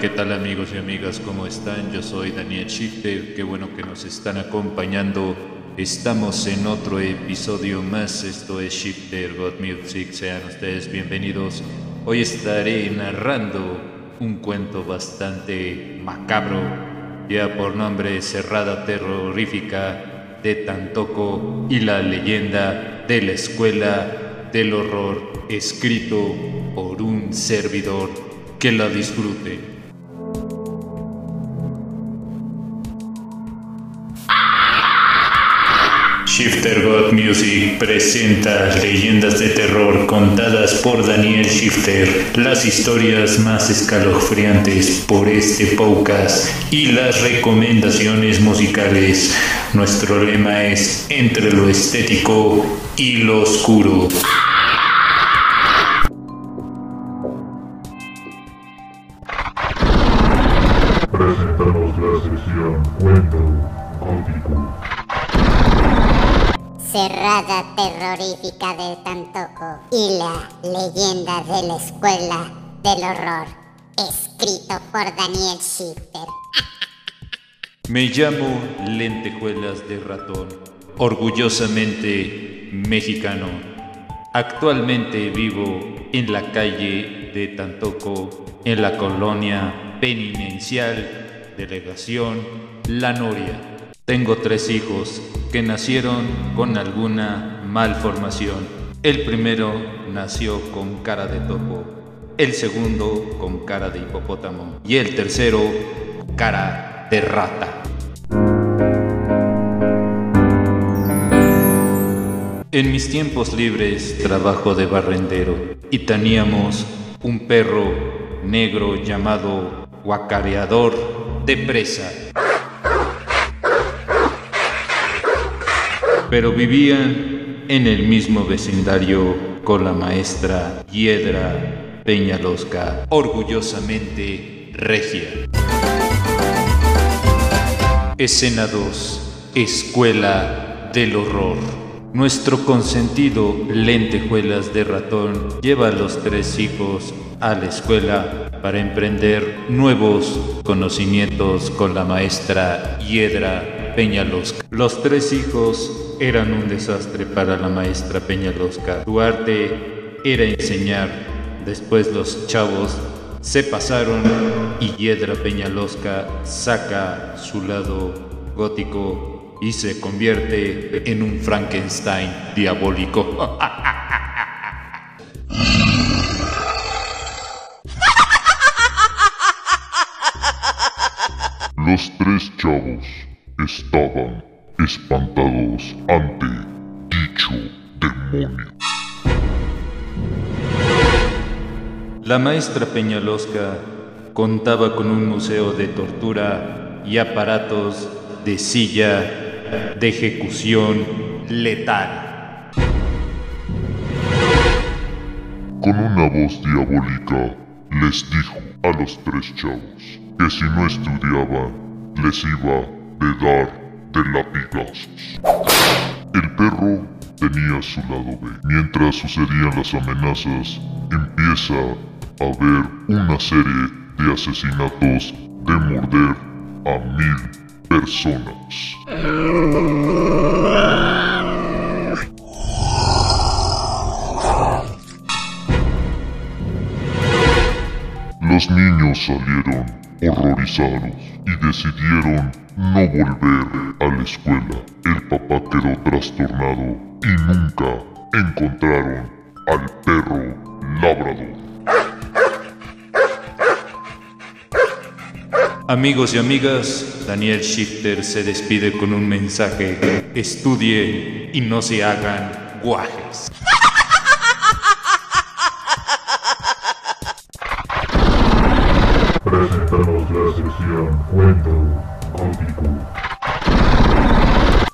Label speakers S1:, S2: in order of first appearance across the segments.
S1: ¿qué tal amigos y amigas? ¿Cómo están? Yo soy Daniel Shifter, qué bueno que nos están acompañando. Estamos en otro episodio más, esto es Shifter God Music, sean ustedes bienvenidos. Hoy estaré narrando un cuento bastante macabro, ya por nombre Cerrada Terrorífica de Tantoco y la leyenda de la escuela del horror, escrito por un servidor que la disfrute. Shifter God Music presenta leyendas de terror contadas por Daniel Shifter, las historias más escalofriantes por este podcast y las recomendaciones musicales. Nuestro lema es entre lo estético y lo oscuro.
S2: Cerrada terrorífica de Tantoco y la leyenda de la escuela del horror, escrito por Daniel Schifter.
S1: Me llamo Lentejuelas de Ratón, orgullosamente mexicano. Actualmente vivo en la calle de Tantoco, en la colonia penitencial, delegación La Noria. Tengo tres hijos que nacieron con alguna malformación. El primero nació con cara de topo, el segundo con cara de hipopótamo y el tercero cara de rata. En mis tiempos libres trabajo de barrendero y teníamos un perro negro llamado guacareador de presa. Pero vivían en el mismo vecindario con la maestra Hiedra Peñalosca, orgullosamente regia. Escena 2. Escuela del Horror. Nuestro consentido lentejuelas de ratón lleva a los tres hijos a la escuela para emprender nuevos conocimientos con la maestra Hiedra Peñalosca. Los tres hijos eran un desastre para la maestra Peñalosca. Su arte era enseñar. Después los chavos se pasaron y Hiedra Peñalosca saca su lado gótico y se convierte en un Frankenstein diabólico.
S3: Los tres chavos estaban espantados ante dicho demonio.
S1: La maestra Peñalosca contaba con un museo de tortura y aparatos de silla de ejecución letal.
S3: Con una voz diabólica les dijo a los tres chavos que si no estudiaban les iba a dar de latigazos. El perro tenía su lado B. Mientras sucedían las amenazas, empieza a haber una serie de asesinatos de morder a mil personas. Los niños salieron horrorizados y decidieron no volver a la escuela. El papá quedó trastornado y nunca encontraron al perro labrador.
S1: Amigos y amigas, Daniel Shifter se despide con un mensaje. Estudien y no se hagan guajes.
S3: Sesión Cuento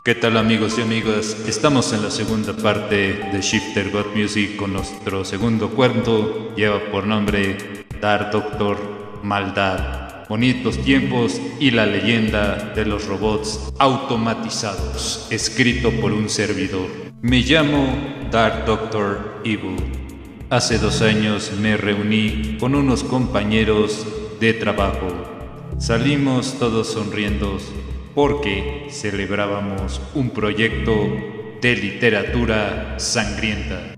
S1: ¿Qué tal amigos y amigas? Estamos en la segunda parte de Shifter God Music con nuestro segundo cuento. Lleva por nombre Dark Doctor Maldad. Bonitos tiempos y la leyenda de los robots automatizados, escrito por un servidor. Me llamo Dark Doctor Evil. Hace dos años me reuní con unos compañeros de trabajo. Salimos todos sonriendo porque celebrábamos un proyecto de literatura sangrienta.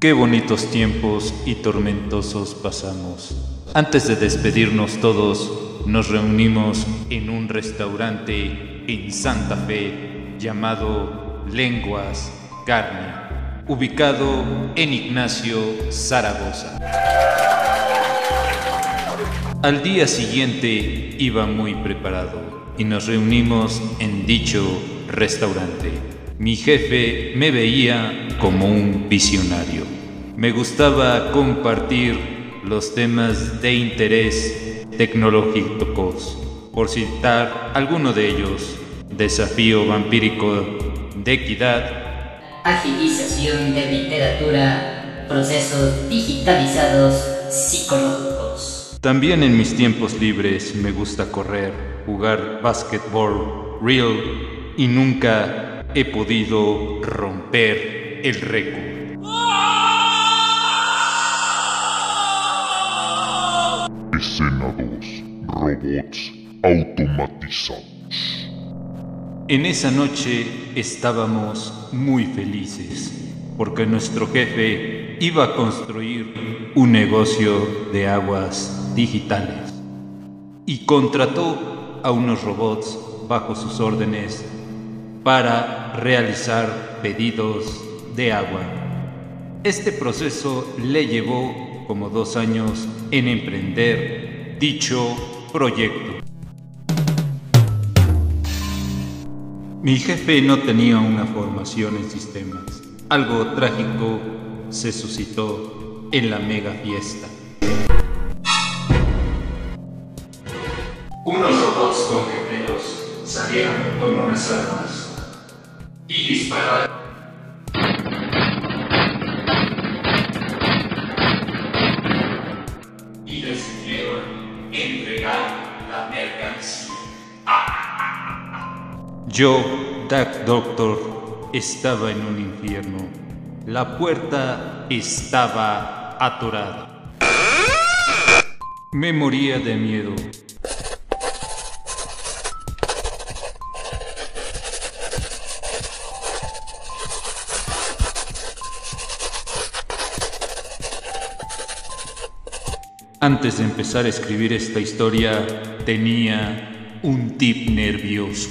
S1: Qué bonitos tiempos y tormentosos pasamos. Antes de despedirnos todos, nos reunimos en un restaurante en Santa Fe llamado Lenguas Carne, ubicado en Ignacio, Zaragoza. Al día siguiente iba muy preparado y nos reunimos en dicho restaurante. Mi jefe me veía como un visionario. Me gustaba compartir los temas de interés tecnológicos. Por citar alguno de ellos, desafío vampírico de equidad,
S4: agilización de literatura, procesos digitalizados psicológicos.
S1: También en mis tiempos libres me gusta correr, jugar básquetbol, real y nunca he podido romper el récord.
S3: Escena 2. Robots automatizados.
S1: En esa noche estábamos muy felices porque nuestro jefe iba a construir un negocio de aguas digitales y contrató a unos robots bajo sus órdenes para realizar pedidos de agua. Este proceso le llevó como dos años en emprender dicho proyecto. Mi jefe no tenía una formación en sistemas. Algo trágico se suscitó en la mega fiesta. Unos robots con gemelos salieron con unas armas y dispararon. Y decidieron entregar la mercancía. Yo, Dark Doctor, estaba en un infierno. La puerta estaba atorada. Me moría de miedo. Antes de empezar a escribir esta historia, tenía un tip nervioso.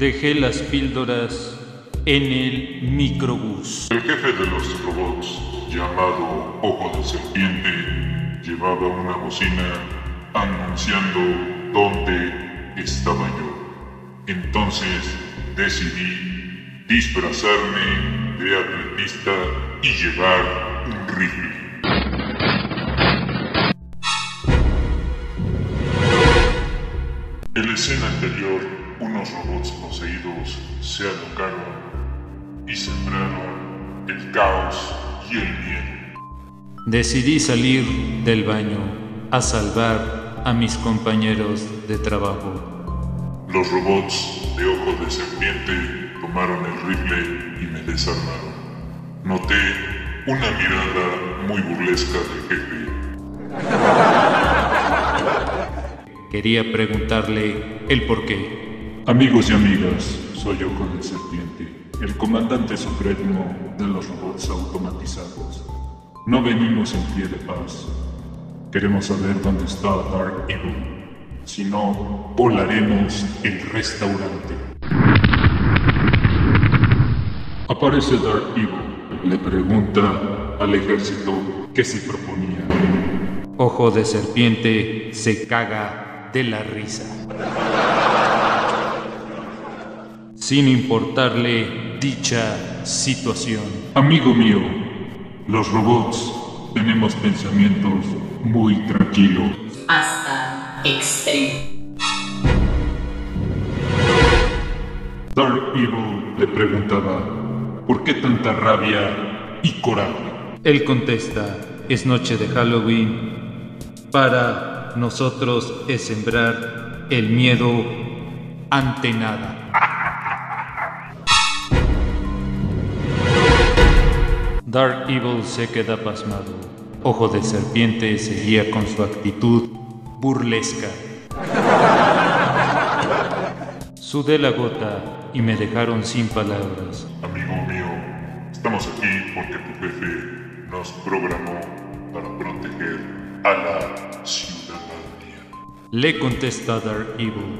S1: Dejé las píldoras en el microbús.
S3: El jefe de los robots, llamado Ojo de Serpiente, llevaba una bocina anunciando dónde estaba yo. Entonces decidí disfrazarme de atletista y llevar un rifle. En la escena anterior, unos robots poseídos se alocaron y sembraron el caos y el miedo.
S1: Decidí salir del baño a salvar a mis compañeros de trabajo.
S3: Los robots de ojo de serpiente tomaron el rifle y me desarmaron. Noté una mirada muy burlesca del jefe.
S1: Quería preguntarle el por qué.
S5: Amigos y amigas, soy Ojo de Serpiente, el comandante supremo de los robots automatizados. No venimos en pie de paz. Queremos saber dónde está Dark Evil. Si no, volaremos el restaurante. Aparece Dark Evil. Le pregunta al ejército qué se proponía.
S1: Ojo de serpiente se caga de la risa. Sin importarle dicha situación.
S5: Amigo mío, los robots tenemos pensamientos muy tranquilos.
S4: Hasta extremo.
S5: Dark Evil le preguntaba, ¿por qué tanta rabia y coraje?
S1: Él contesta, es noche de Halloween. Para nosotros es sembrar el miedo ante nada. Dark Evil se queda pasmado. Ojo de serpiente seguía con su actitud burlesca. Sudé la gota y me dejaron sin palabras.
S3: Amigo mío, estamos aquí porque tu jefe nos programó para proteger a la ciudadanía.
S1: Le contesta Dark Evil.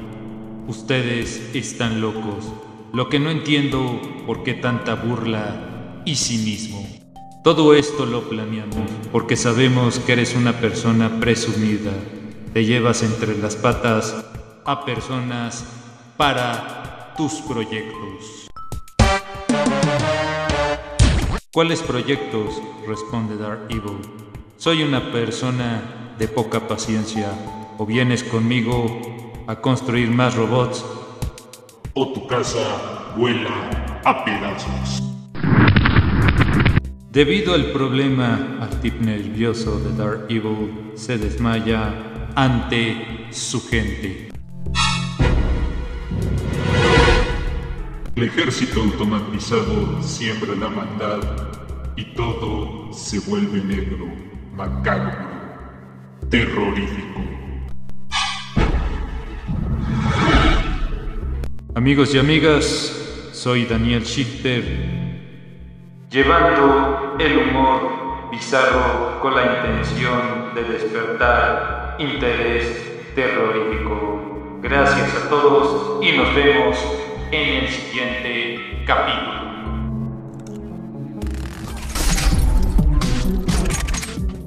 S1: Ustedes están locos. Lo que no entiendo por qué tanta burla y cinismo. Todo esto lo planeamos porque sabemos que eres una persona presumida. Te llevas entre las patas a personas para tus proyectos. ¿Cuáles proyectos? responde Dark Evil. Soy una persona de poca paciencia. O vienes conmigo a construir más robots.
S5: O tu casa vuela a pedazos.
S1: Debido al problema, al tip nervioso de Dark Evil se desmaya ante su gente.
S5: El ejército automatizado siembra la maldad y todo se vuelve negro, macabro, terrorífico.
S1: Amigos y amigas, soy Daniel Schichter, llevando el humor bizarro con la intención de despertar interés terrorífico. Gracias a todos y nos vemos en el siguiente capítulo.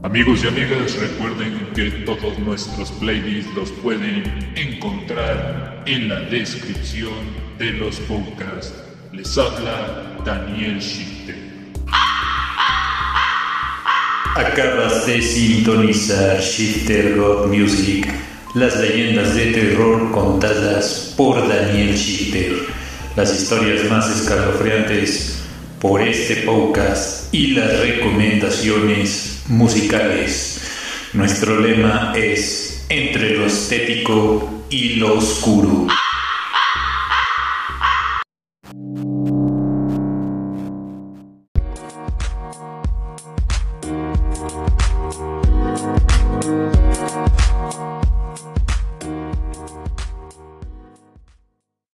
S5: Amigos y amigas, recuerden que todos nuestros playlists los pueden encontrar en la descripción de los podcasts. Les habla Daniel Schitter.
S1: Acabas de sintonizar Shifter God Music, las leyendas de terror contadas por Daniel Shifter, las historias más escalofriantes por este podcast y las recomendaciones musicales. Nuestro lema es entre lo estético y lo oscuro.